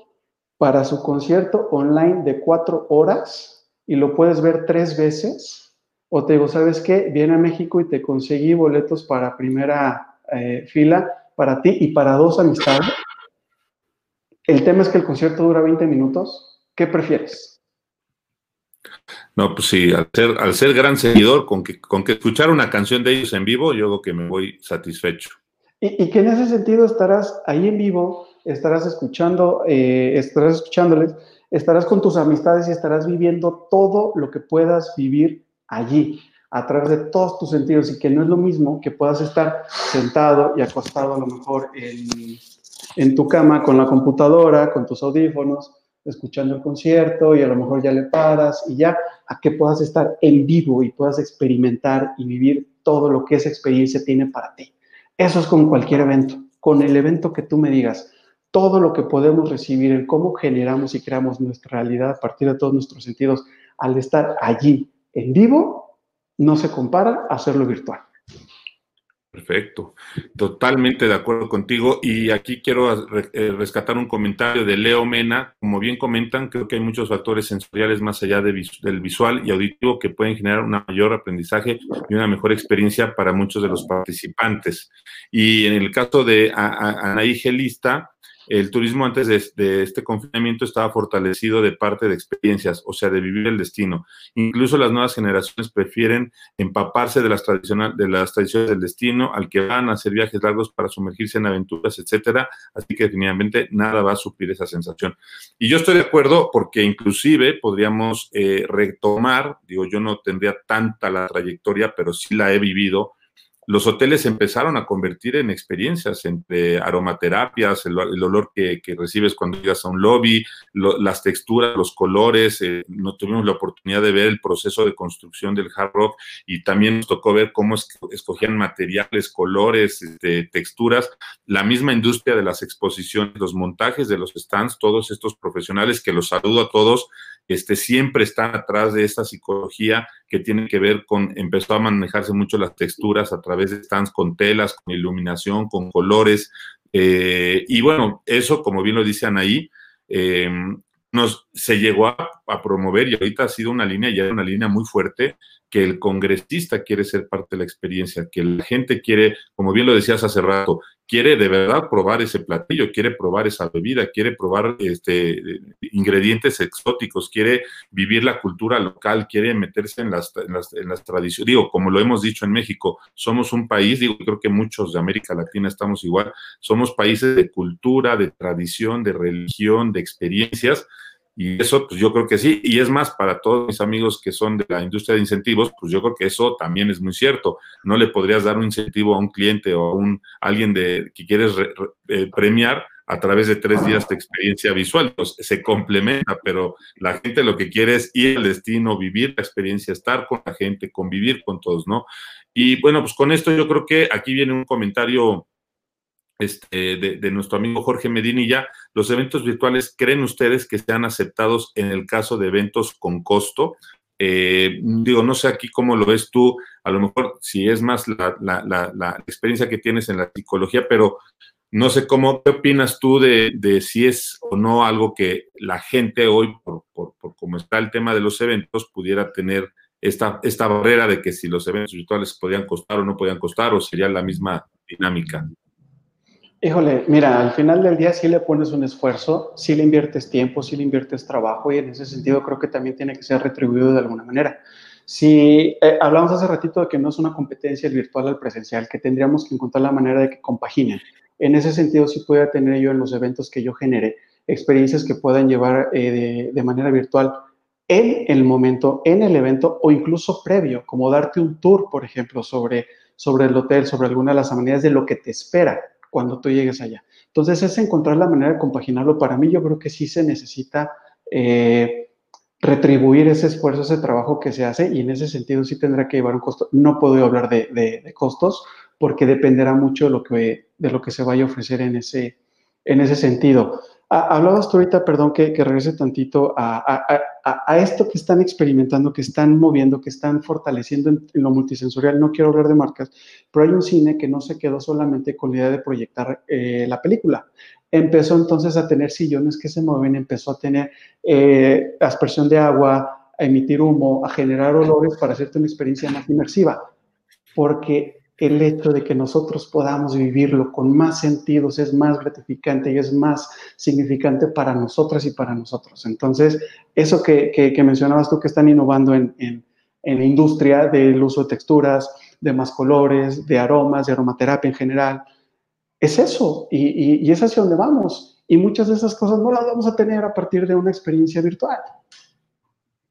para su concierto online de cuatro horas y lo puedes ver tres veces. O te digo, ¿sabes qué? Viene a México y te conseguí boletos para primera eh, fila para ti y para dos amistades. El tema es que el concierto dura 20 minutos. ¿Qué prefieres? No, pues sí, al ser, al ser gran seguidor, con que, con que escuchar una canción de ellos en vivo, yo creo que me voy satisfecho. Y, que en ese sentido estarás ahí en vivo, estarás escuchando, eh, estarás escuchándoles, estarás con tus amistades y estarás viviendo todo lo que puedas vivir allí, a través de todos tus sentidos, y que no es lo mismo que puedas estar sentado y acostado a lo mejor en, en tu cama con la computadora, con tus audífonos, escuchando el concierto y a lo mejor ya le paras y ya a que puedas estar en vivo y puedas experimentar y vivir todo lo que esa experiencia tiene para ti. Eso es con cualquier evento, con el evento que tú me digas, todo lo que podemos recibir, el cómo generamos y creamos nuestra realidad a partir de todos nuestros sentidos, al estar allí en vivo, no se compara a hacerlo virtual. Perfecto, totalmente de acuerdo contigo. Y aquí quiero eh, rescatar un comentario de Leo Mena. Como bien comentan, creo que hay muchos factores sensoriales más allá del visual y auditivo que pueden generar un mayor aprendizaje y una mejor experiencia para muchos de los participantes. Y en el caso de Anaí Gelista, el turismo antes de, este confinamiento estaba fortalecido de parte de experiencias, o sea, de vivir el destino. Incluso las nuevas generaciones prefieren empaparse de las, de las tradiciones del destino, al que van a hacer viajes largos para sumergirse en aventuras, etcétera. Así que definitivamente nada va a suplir esa sensación. Y yo estoy de acuerdo porque inclusive podríamos eh, retomar, digo, yo no tendría tanta la trayectoria, pero sí la he vivido los hoteles empezaron a convertir en experiencias entre aromaterapias, el, olor que, recibes cuando llegas a un lobby, las texturas, los colores. Eh, no tuvimos la oportunidad de ver el proceso de construcción del hard rock y también nos tocó ver cómo escogían materiales, colores, este, texturas. La misma industria de las exposiciones, los montajes de los stands, todos estos profesionales que los saludo a todos, este, siempre están atrás de esta psicología que tiene que ver con, empezó a manejarse mucho las texturas a través de stands con telas, con iluminación, con colores. Eh, y bueno, eso, como bien lo dicen ahí, eh, nos, se llegó a, a, promover y ahorita ha sido una línea, ya una línea muy fuerte que el congresista quiere ser parte de la experiencia, que la gente quiere, como bien lo decías hace rato, quiere de verdad probar ese platillo, quiere probar esa bebida, quiere probar este, ingredientes exóticos, quiere vivir la cultura local, quiere meterse en las, en las, en las tradiciones. Digo, como lo hemos dicho en México, somos un país, digo, creo que muchos de América Latina estamos igual, somos países de cultura, de tradición, de religión, de experiencias y eso, pues yo creo que sí. Y es más, para todos mis amigos que son de la industria de incentivos, pues yo creo que eso también es muy cierto. No le podrías dar un incentivo a un cliente o a un, alguien de, que quieres eh, premiar a través de tres días de experiencia visual. Pues se complementa, pero la gente lo que quiere es ir al destino, vivir la experiencia, estar con la gente, convivir con todos, ¿no? Y bueno, pues con esto yo creo que aquí viene un comentario este, de, nuestro amigo Jorge Medinilla, los eventos virtuales, ¿creen ustedes que sean aceptados en el caso de eventos con costo? Eh, digo, no sé aquí cómo lo ves tú, a lo mejor si es más la, experiencia que tienes en la psicología, pero no sé cómo, ¿qué opinas tú de, si es o no algo que la gente hoy, por, por, cómo está el tema de los eventos, pudiera tener esta, esta barrera de que si los eventos virtuales podían costar o no podían costar, o sería la misma dinámica? Híjole, mira, al final del día sí le pones un esfuerzo, sí le inviertes tiempo, sí le inviertes trabajo y en ese sentido creo que también tiene que ser retribuido de alguna manera. Si eh, hablamos hace ratito de que no es una competencia el virtual al presencial, que tendríamos que encontrar la manera de que compaginen. En ese sentido sí pueda tener yo en los eventos que yo genere experiencias que puedan llevar eh, de, manera virtual en el momento, en el evento o incluso previo, como darte un tour, por ejemplo, sobre, sobre el hotel, sobre alguna de las amenidades de lo que te espera cuando tú llegues allá. Entonces, es encontrar la manera de compaginarlo. Para mí, yo creo que sí se necesita eh, retribuir ese esfuerzo, ese trabajo que se hace, y en ese sentido sí tendrá que llevar un costo. No puedo hablar de, costos, porque dependerá mucho de lo, que, de lo que se vaya a ofrecer en ese, en ese sentido. Hablabas tú ahorita, perdón, que, que regrese tantito a, a, esto que están experimentando, que están moviendo, que están fortaleciendo en, lo multisensorial. No quiero hablar de marcas, pero hay un cine que no se quedó solamente con la idea de proyectar eh, la película. Empezó entonces a tener sillones que se mueven, empezó a tener eh, aspersión de agua, a emitir humo, a generar olores para hacerte una experiencia más inmersiva. Porque el hecho de que nosotros podamos vivirlo con más sentidos es más gratificante y es más significante para nosotras y para nosotros. Entonces, eso que, que, mencionabas tú que están innovando en, en, en, la industria del uso de texturas, de más colores, de aromas, de aromaterapia en general, es eso y, y, y es hacia donde vamos. Y muchas de esas cosas no las vamos a tener a partir de una experiencia virtual.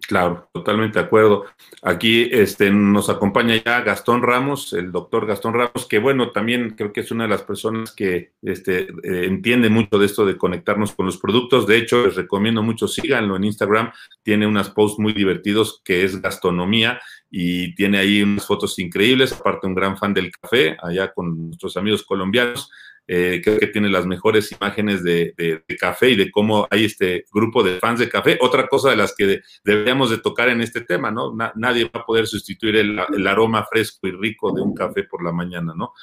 Claro, totalmente de acuerdo. Aquí este, nos acompaña ya Gastón Ramos, el doctor Gastón Ramos, que bueno, también creo que es una de las personas que este, eh, entiende mucho de esto de conectarnos con los productos. De hecho, les recomiendo mucho, síganlo en Instagram, tiene unas posts muy divertidos que es gastronomía y tiene ahí unas fotos increíbles, aparte un gran fan del café, allá con nuestros amigos colombianos. Eh, creo que tiene las mejores imágenes de, café y de cómo hay este grupo de fans de café. Otra cosa de las que deberíamos de tocar en este tema, ¿no? nadie va a poder sustituir el, aroma fresco y rico de un café por la mañana, ¿no?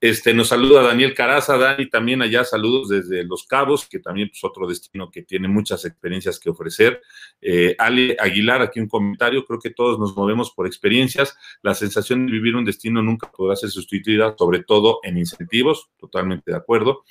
Este, nos saluda Daniel Caraza, Dani también allá, saludos desde Los Cabos, que también es pues, otro destino que tiene muchas experiencias que ofrecer. Eh, Ale Aguilar, aquí un comentario, creo que todos nos movemos por experiencias. La sensación de vivir un destino nunca podrá ser sustituida, sobre todo en incentivos, totalmente de acuerdo.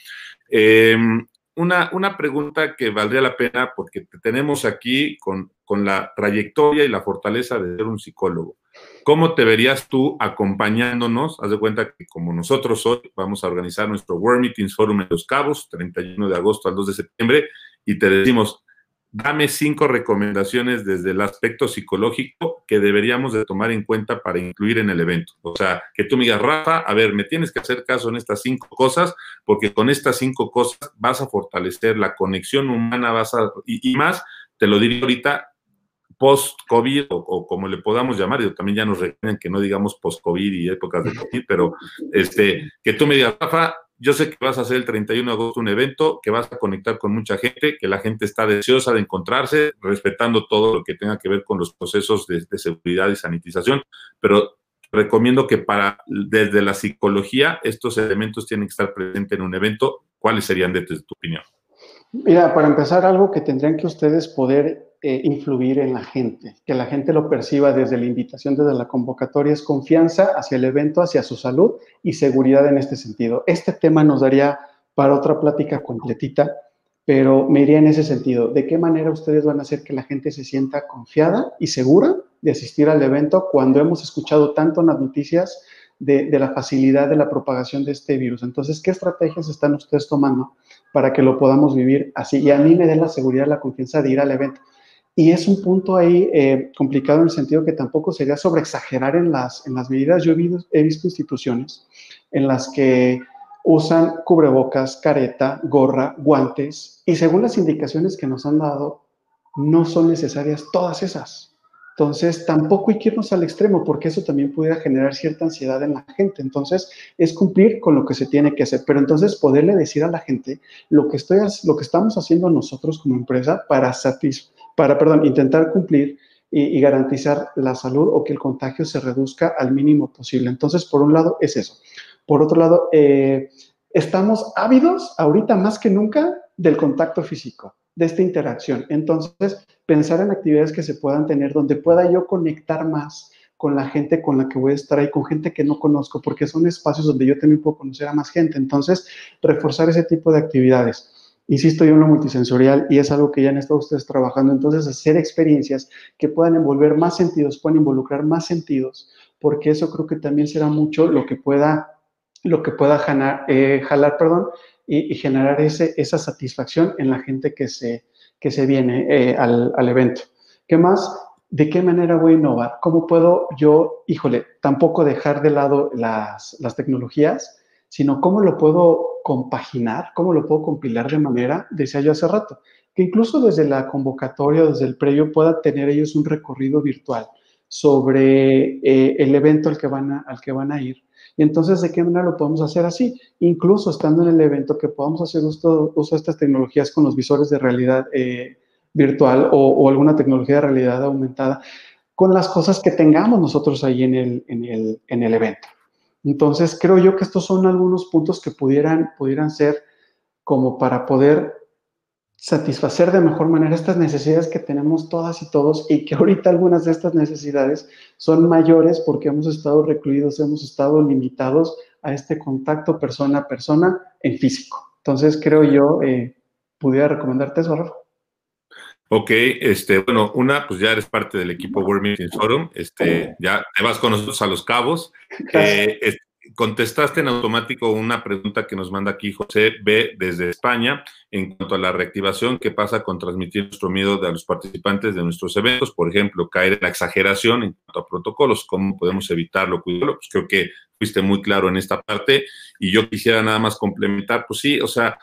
Em, una, una, pregunta que valdría la pena, porque te tenemos aquí con, con la trayectoria y la fortaleza de ser un psicólogo. ¿Cómo te verías tú acompañándonos? Haz de cuenta que como nosotros hoy vamos a organizar nuestro World Meetings Forum en Los Cabos, 31 de agosto al 2 de septiembre, y te decimos, dame cinco recomendaciones desde el aspecto psicológico que deberíamos de tomar en cuenta para incluir en el evento. O sea, que tú me digas, Rafa, a ver, me tienes que hacer caso en estas cinco cosas, porque con estas cinco cosas vas a fortalecer la conexión humana, vas a, y, y más, te lo diría ahorita, post-COVID o, como le podamos llamar, y también ya nos requieren que no digamos post-COVID y épocas de COVID, pero este, que tú me digas, Rafa, yo sé que vas a hacer el 31 de agosto un evento, que vas a conectar con mucha gente, que la gente está deseosa de encontrarse, respetando todo lo que tenga que ver con los procesos de, de seguridad y sanitización, pero recomiendo que para desde la psicología estos elementos tienen que estar presentes en un evento. ¿Cuáles serían desde tu opinión? Mira, para empezar, algo que tendrían que ustedes poder eh, influir en la gente, que la gente lo perciba desde la invitación, desde la convocatoria, es confianza hacia el evento, hacia su salud y seguridad en este sentido. Este tema nos daría para otra plática completita, pero me iría en ese sentido. ¿De qué manera ustedes van a hacer que la gente se sienta confiada y segura de asistir al evento cuando hemos escuchado tanto en las noticias de, de la facilidad de la propagación de este virus? Entonces, ¿qué estrategias están ustedes tomando para que lo podamos vivir así? Y a mí me dé la seguridad, la confianza de ir al evento. Y es un punto ahí eh, complicado en el sentido que tampoco sería sobreexagerar en las, en las medidas. Yo he visto, instituciones en las que usan cubrebocas, careta, gorra, guantes, y según las indicaciones que nos han dado, no son necesarias todas esas. Entonces, tampoco hay que irnos al extremo, porque eso también pudiera generar cierta ansiedad en la gente. Entonces, es cumplir con lo que se tiene que hacer, pero entonces poderle decir a la gente lo que, estoy, lo que estamos haciendo nosotros como empresa para satisfacer para, perdón, intentar cumplir y, garantizar la salud o que el contagio se reduzca al mínimo posible. Entonces, por un lado, es eso. Por otro lado, eh, estamos ávidos ahorita más que nunca del contacto físico, de esta interacción. Entonces, pensar en actividades que se puedan tener donde pueda yo conectar más con la gente con la que voy a estar ahí, con gente que no conozco, porque son espacios donde yo también puedo conocer a más gente. Entonces, reforzar ese tipo de actividades. Insisto yo en lo multisensorial y es algo que ya han estado ustedes trabajando. Entonces, hacer experiencias que puedan envolver más sentidos, puedan involucrar más sentidos, porque eso creo que también será mucho lo que pueda, lo que pueda eh, jalar perdón, y, generar ese, esa satisfacción en la gente que se, que se viene eh, al, al evento. ¿Qué más? ¿De qué manera voy a innovar? ¿Cómo puedo yo, híjole, tampoco dejar de lado las, las tecnologías, sino cómo lo puedo compaginar, cómo lo puedo compilar de manera, decía yo hace rato, que incluso desde la convocatoria, desde el previo, pueda tener ellos un recorrido virtual, sobre eh, el evento al que, van a, al que van a ir. Y entonces, ¿de qué manera lo podemos hacer así? Incluso estando en el evento, que podamos hacer uso, uso de estas tecnologías con los visores de realidad eh, virtual o, alguna tecnología de realidad aumentada, con las cosas que tengamos nosotros ahí en el, en el, en el evento. Entonces, creo yo que estos son algunos puntos que pudieran, pudieran ser como para poder satisfacer de mejor manera estas necesidades que tenemos todas y todos y que ahorita algunas de estas necesidades son mayores porque hemos estado recluidos, hemos estado limitados a este contacto persona a persona en físico. Entonces, creo yo, eh, pudiera recomendarte eso, Rafa. Ok, este, bueno, una, pues ya eres parte del equipo World Meetings Forum, este, ya te vas con nosotros a los cabos. Eh, contestaste en automático una pregunta que nos manda aquí José B desde España en cuanto a la reactivación, ¿qué pasa con transmitir nuestro miedo a los participantes de nuestros eventos? Por ejemplo, caer en la exageración en cuanto a protocolos, ¿cómo podemos evitarlo, cuidarlo? Pues creo que fuiste muy claro en esta parte y yo quisiera nada más complementar, pues sí, o sea,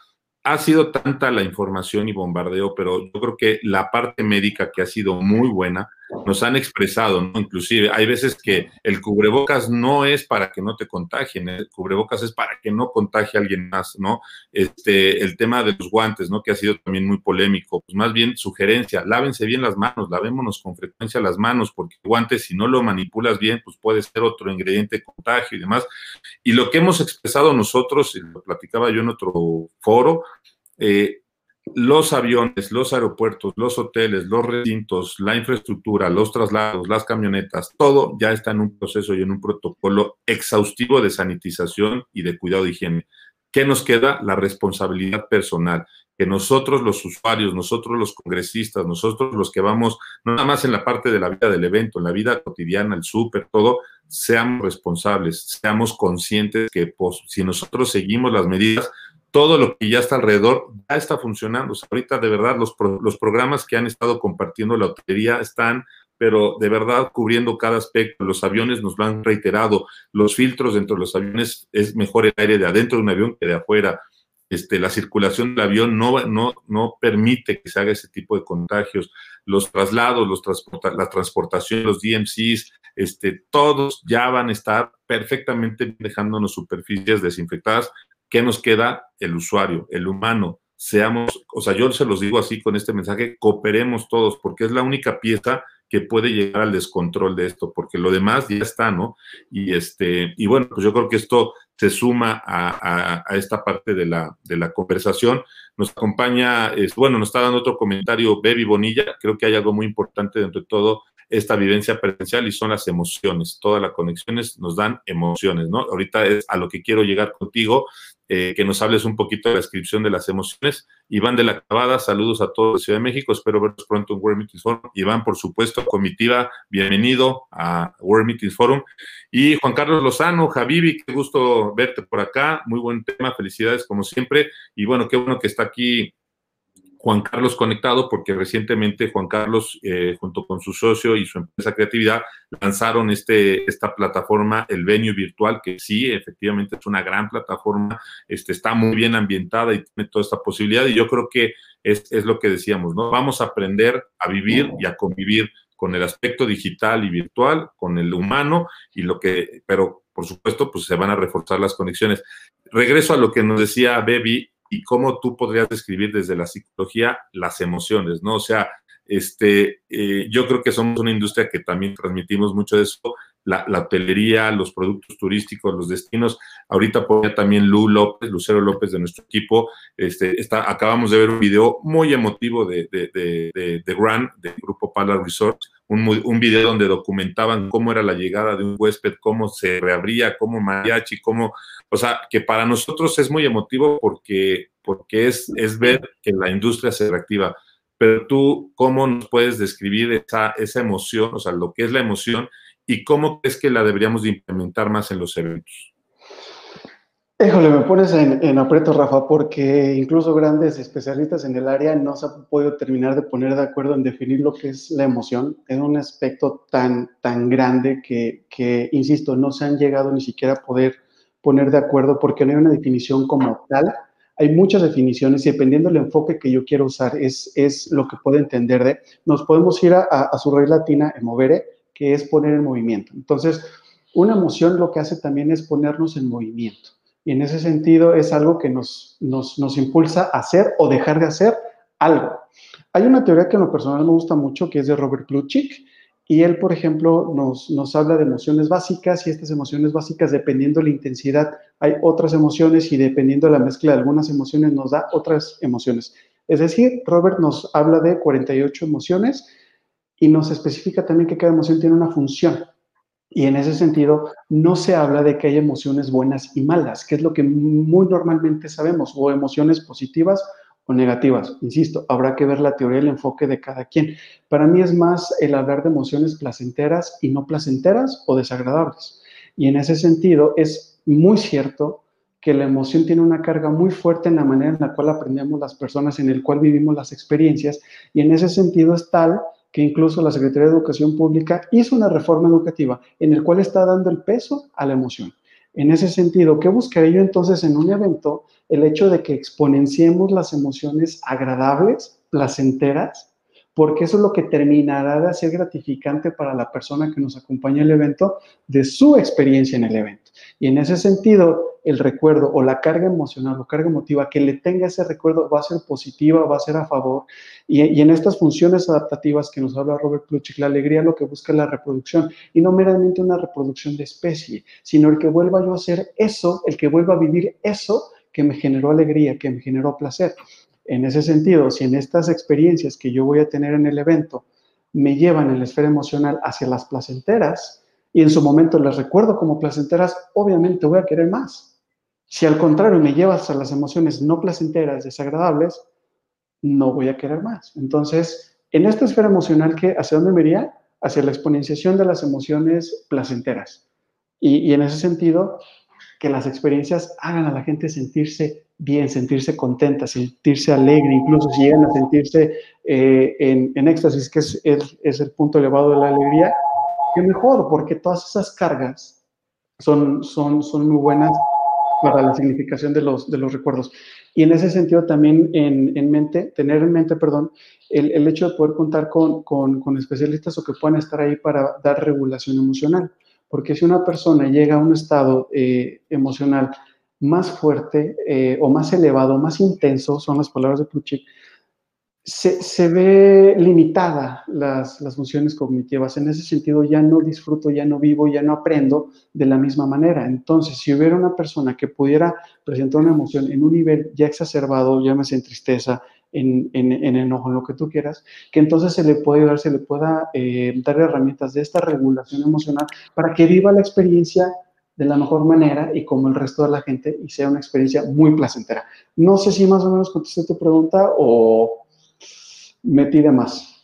ha sido tanta la información y bombardeo, pero yo creo que la parte médica que ha sido muy buena, nos han expresado, ¿no? Inclusive hay veces que el cubrebocas no es para que no te contagien, el cubrebocas es para que no contagie a alguien más, ¿no? Este, el tema de los guantes, ¿no? Que ha sido también muy polémico, pues más bien sugerencia, lávense bien las manos, lavémonos con frecuencia las manos, porque el guante si no lo manipulas bien, pues puede ser otro ingrediente de contagio y demás. Y lo que hemos expresado nosotros, y lo platicaba yo en otro foro, eh, los aviones, los aeropuertos, los hoteles, los recintos, la infraestructura, los traslados, las camionetas, todo ya está en un proceso y en un protocolo exhaustivo de sanitización y de cuidado de higiene. ¿Qué nos queda? La responsabilidad personal. Que nosotros los usuarios, nosotros los congresistas, nosotros los que vamos, nada más en la parte de la vida del evento, en la vida cotidiana, el súper, todo, seamos responsables, seamos conscientes que pues, si nosotros seguimos las medidas, todo lo que ya está alrededor ya está funcionando. ahorita de verdad los, los programas que han estado compartiendo la hotelería están, pero de verdad cubriendo cada aspecto. Los aviones nos lo han reiterado, los filtros dentro de los aviones es mejor el aire de adentro de un avión que de afuera. Este, la circulación del avión no, no, no permite que se haga ese tipo de contagios. Los traslados, los la transportación, los DMCs, este, todos ya van a estar perfectamente dejándonos superficies desinfectadas ¿Qué nos queda? El usuario, el humano. Seamos, o sea, yo se los digo así con este mensaje, cooperemos todos, porque es la única pieza que puede llegar al descontrol de esto, porque lo demás ya está, ¿no? Y este, y bueno, pues yo creo que esto se suma a, esta parte de la, de la conversación. Nos acompaña, es, bueno, nos está dando otro comentario Baby Bonilla, creo que hay algo muy importante dentro de todo esta vivencia presencial y son las emociones. Todas las conexiones nos dan emociones, ¿no? Ahorita es a lo que quiero llegar contigo eh, que nos hables un poquito de la descripción de las emociones. Iván de la Cabada, saludos a todos de Ciudad de México, espero veros pronto en World Meetings Forum. Iván, por supuesto, comitiva, bienvenido a World Meetings Forum. Y Juan Carlos Lozano, Javibi, qué gusto verte por acá, muy buen tema, felicidades como siempre. Y bueno, qué bueno que está aquí Juan Carlos Conectado, porque recientemente Juan Carlos, eh, junto con su socio y su empresa Creatividad, lanzaron este, esta plataforma, el Venue Virtual, que sí, efectivamente es una gran plataforma, este, está muy bien ambientada y tiene toda esta posibilidad. Y yo creo que es, es lo que decíamos, ¿no? Vamos a aprender a vivir y a convivir con el aspecto digital y virtual, con el humano, y lo que, pero por supuesto, pues se van a reforzar las conexiones. Regreso a lo que nos decía Bebi cómo tú podrías describir desde la psicología las emociones, ¿no? O sea, este, eh, yo creo que somos una industria que también transmitimos mucho de eso, la, hotelería, los productos turísticos, los destinos. Ahorita ponía también Lu López, Lucero López de nuestro equipo. Este, está, acabamos de ver un video muy emotivo de, de, de, de, Grand, del grupo Pala Resort, un, video donde documentaban cómo era la llegada de un huésped, cómo se reabría, cómo mariachi, cómo o sea, que para nosotros es muy emotivo porque, porque es, es ver que la industria se reactiva. Pero tú, ¿cómo nos puedes describir esa, esa emoción, o sea, lo que es la emoción y cómo crees que la deberíamos de implementar más en los eventos? Híjole, me pones en, en, aprieto, Rafa, porque incluso grandes especialistas en el área no se han podido terminar de poner de acuerdo en definir lo que es la emoción. Es un aspecto tan, tan grande que, que, insisto, no se han llegado ni siquiera a poder poner de acuerdo porque no hay una definición como tal. Hay muchas definiciones y dependiendo del enfoque que yo quiero usar es, es lo que puedo entender de. Nos podemos ir a, su raíz latina, emovere, que es poner en movimiento. Entonces, una emoción lo que hace también es ponernos en movimiento. Y en ese sentido es algo que nos, nos, nos impulsa a hacer o dejar de hacer algo. Hay una teoría que en lo personal me gusta mucho, que es de Robert Plutchik, y él, por ejemplo, nos, nos habla de emociones básicas y estas emociones básicas, dependiendo de la intensidad, hay otras emociones y dependiendo de la mezcla de algunas emociones, nos da otras emociones. Es decir, Robert nos habla de 48 emociones y nos especifica también que cada emoción tiene una función. Y en ese sentido, no se habla de que hay emociones buenas y malas, que es lo que muy normalmente sabemos, o emociones positivas o negativas. Insisto, habrá que ver la teoría y el enfoque de cada quien. Para mí es más el hablar de emociones placenteras y no placenteras o desagradables. Y en ese sentido es muy cierto que la emoción tiene una carga muy fuerte en la manera en la cual aprendemos las personas, en el cual vivimos las experiencias. Y en ese sentido es tal que incluso la Secretaría de Educación Pública hizo una reforma educativa en el cual está dando el peso a la emoción. En ese sentido, ¿qué buscaría yo entonces en un evento? El hecho de que exponenciemos las emociones agradables, placenteras, porque eso es lo que terminará de ser gratificante para la persona que nos acompaña al evento de su experiencia en el evento. Y en ese sentido, el recuerdo o la carga emocional o carga emotiva que le tenga ese recuerdo va a ser positiva, va a ser a favor. Y, en estas funciones adaptativas que nos habla Robert Plutchik, la alegría lo que busca es la reproducción y no meramente una reproducción de especie, sino el que vuelva yo a ser eso, el que vuelva a vivir eso que me generó alegría, que me generó placer. En ese sentido, si en estas experiencias que yo voy a tener en el evento me llevan en la esfera emocional hacia las placenteras y en su momento las recuerdo como placenteras, obviamente voy a querer más. Si al contrario me llevas a las emociones no placenteras, desagradables, no voy a querer más. Entonces, en esta esfera emocional, ¿hacia dónde me iría? Hacia la exponenciación de las emociones placenteras. Y en ese sentido, que las experiencias hagan a la gente sentirse bien, sentirse contenta, sentirse alegre, incluso si llegan a sentirse eh, en, éxtasis, que es, es, el punto elevado de la alegría, que mejor, porque todas esas cargas son, son, son muy buenas para la significación de los, de los recuerdos. Y en ese sentido también en, en mente, tener en mente, perdón, el, el hecho de poder contar con, con, con, especialistas o que puedan estar ahí para dar regulación emocional. Porque si una persona llega a un estado eh, emocional más fuerte eh, o más elevado, más intenso, son las palabras de Puchik, se, se, ve limitada las, las, funciones cognitivas. En ese sentido, ya no disfruto, ya no vivo, ya no aprendo de la misma manera. Entonces, si hubiera una persona que pudiera presentar una emoción en un nivel ya exacerbado, llámese en tristeza, en, en, en enojo, en lo que tú quieras, que entonces se le puede ayudar, se le pueda eh, dar herramientas de esta regulación emocional para que viva la experiencia de la mejor manera y como el resto de la gente y sea una experiencia muy placentera. No sé si más o menos contesté tu pregunta o me pide más.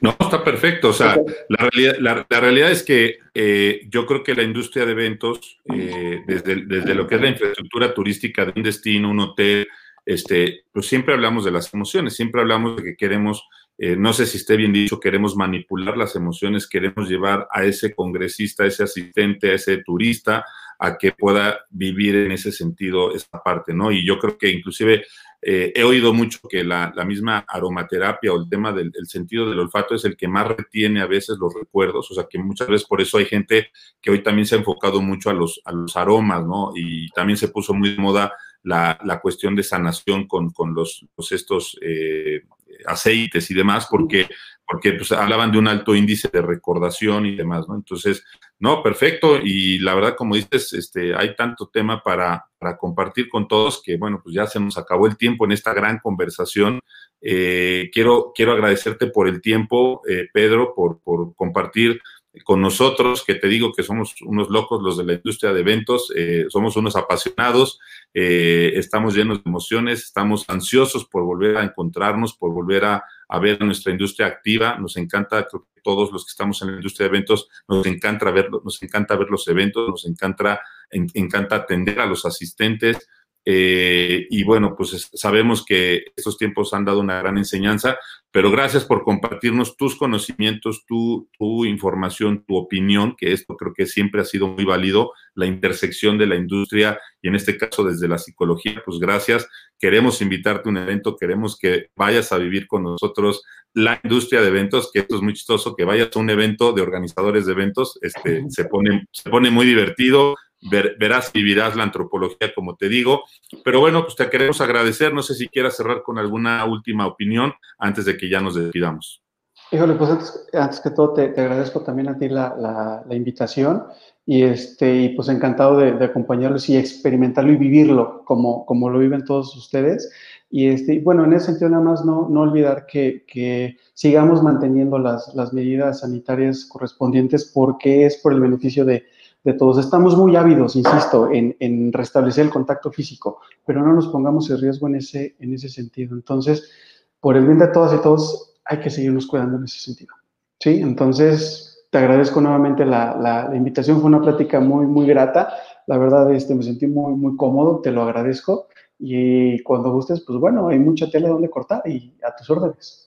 No, está perfecto. O sea, la, realidad, la, realidad, es que eh, yo creo que la industria de eventos, eh, desde, desde, lo que es la infraestructura turística de un destino, un hotel, este, pues siempre hablamos de las emociones, siempre hablamos de que queremos eh, no sé si esté bien dicho, queremos manipular las emociones, queremos llevar a ese congresista, a ese asistente, a ese turista, a que pueda vivir en ese sentido esta parte, ¿no? Y yo creo que inclusive eh, he oído mucho que la, misma aromaterapia o el tema del sentido del olfato es el que más retiene a veces los recuerdos, o sea que muchas veces por eso hay gente que hoy también se ha enfocado mucho a los, a los aromas, ¿no? Y también se puso muy de moda la, la cuestión de sanación con, con los, estos eh, aceites y demás, porque, porque pues, hablaban de un alto índice de recordación y demás, ¿no? Entonces, no, perfecto. Y la verdad, como dices, este, hay tanto tema para, para compartir con todos que, bueno, pues ya se nos acabó el tiempo en esta gran conversación. Eh, quiero, quiero agradecerte por el tiempo, eh, Pedro, por, por compartir con nosotros, que te digo que somos unos locos los de la industria de eventos, eh, somos unos apasionados, eh, estamos llenos de emociones, estamos ansiosos por volver a encontrarnos, por volver a, ver nuestra industria activa. Nos encanta, creo que todos los que estamos en la industria de eventos, nos encanta ver, nos encanta ver los eventos, nos encanta, encanta atender a los asistentes. Eh, y bueno, pues sabemos que estos tiempos han dado una gran enseñanza, pero gracias por compartirnos tus conocimientos, tu, tu, información, tu opinión, que esto creo que siempre ha sido muy válido, la intersección de la industria y en este caso desde la psicología, pues gracias. Queremos invitarte a un evento, queremos que vayas a vivir con nosotros la industria de eventos, que esto es muy chistoso, que vayas a un evento de organizadores de eventos, este, se, pone, se pone muy divertido, verás y vivirás la antropología, como te digo. Pero bueno, pues te queremos agradecer. No sé si quieras cerrar con alguna última opinión antes de que ya nos despidamos. Híjole, pues antes, que todo te, agradezco también a ti la, invitación y, este, y pues encantado de, acompañarlos y experimentarlo y vivirlo como, como lo viven todos ustedes. Y este, bueno, en ese sentido nada más no, no olvidar que, que sigamos manteniendo las, las medidas sanitarias correspondientes porque es por el beneficio de, de todos. Estamos muy ávidos, insisto, en, restablecer el contacto físico, pero no nos pongamos en riesgo en ese, en ese sentido. Entonces, por el bien de todas y todos, hay que seguirnos cuidando en ese sentido. ¿Sí? Entonces, te agradezco nuevamente la, invitación. Fue una plática muy, muy grata. La verdad, este, me sentí muy, muy cómodo. Te lo agradezco. Y cuando gustes, pues bueno, hay mucha tela donde cortar y a tus órdenes.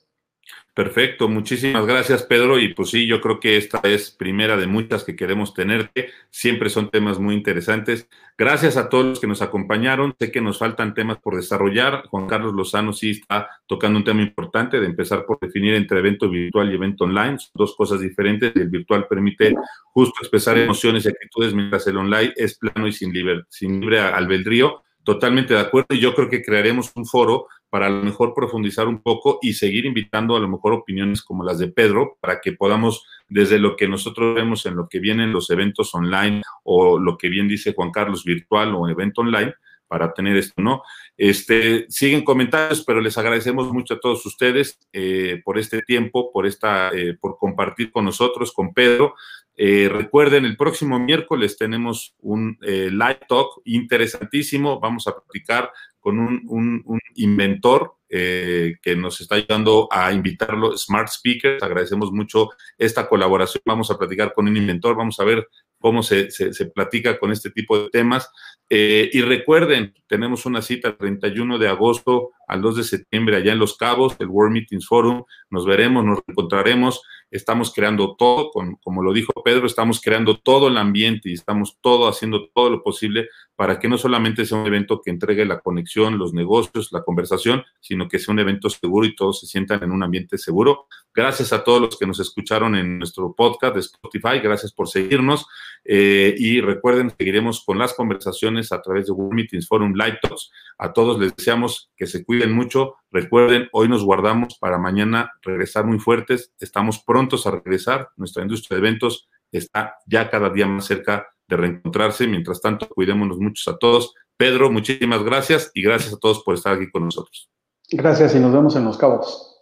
Perfecto, muchísimas gracias Pedro y pues sí, yo creo que esta es primera de muchas que queremos tenerte, siempre son temas muy interesantes. Gracias a todos los que nos acompañaron, sé que nos faltan temas por desarrollar, Juan Carlos Lozano sí está tocando un tema importante de empezar por definir entre evento virtual y evento online, son dos cosas diferentes, el virtual permite justo expresar emociones y actitudes mientras el online es plano y sin, libre, sin libre albedrío, totalmente de acuerdo y yo creo que crearemos un foro para a lo mejor profundizar un poco y seguir invitando a lo mejor opiniones como las de Pedro para que podamos, desde lo que nosotros vemos en lo que vienen los eventos online o lo que bien dice Juan Carlos, virtual o evento online, para tener esto, ¿no? Este, siguen comentarios, pero les agradecemos mucho a todos ustedes eh, por este tiempo, por esta, eh, por compartir con nosotros, con Pedro. Eh, recuerden, el próximo miércoles tenemos un live talk interesantísimo. Vamos a platicar con un, inventor eh, que nos está ayudando a invitarlo, Smart Speakers. Agradecemos mucho esta colaboración. Vamos a platicar con un inventor, vamos a ver cómo se, platica con este tipo de temas. Eh, y recuerden, tenemos una cita el 31 de agosto al 2 de septiembre allá en Los Cabos, el World Meetings Forum. Nos veremos, nos encontraremos estamos creando todo, como lo dijo Pedro, estamos creando todo el ambiente y estamos todo haciendo todo lo posible para que no solamente sea un evento que entregue la conexión, los negocios, la conversación, sino que sea un evento seguro y todos se sientan en un ambiente seguro. Gracias a todos los que nos escucharon en nuestro podcast de Spotify, gracias por seguirnos eh, y recuerden, seguiremos con las conversaciones a través de Google Meetings Forum Live Talks. A todos les deseamos que se cuiden mucho. Recuerden, hoy nos guardamos para mañana regresar muy fuertes. Estamos prontos a regresar. Nuestra industria de eventos está ya cada día más cerca de reencontrarse. Mientras tanto, cuidémonos muchos a todos. Pedro, muchísimas gracias y gracias a todos por estar aquí con nosotros. Gracias y nos vemos en Los Cabos.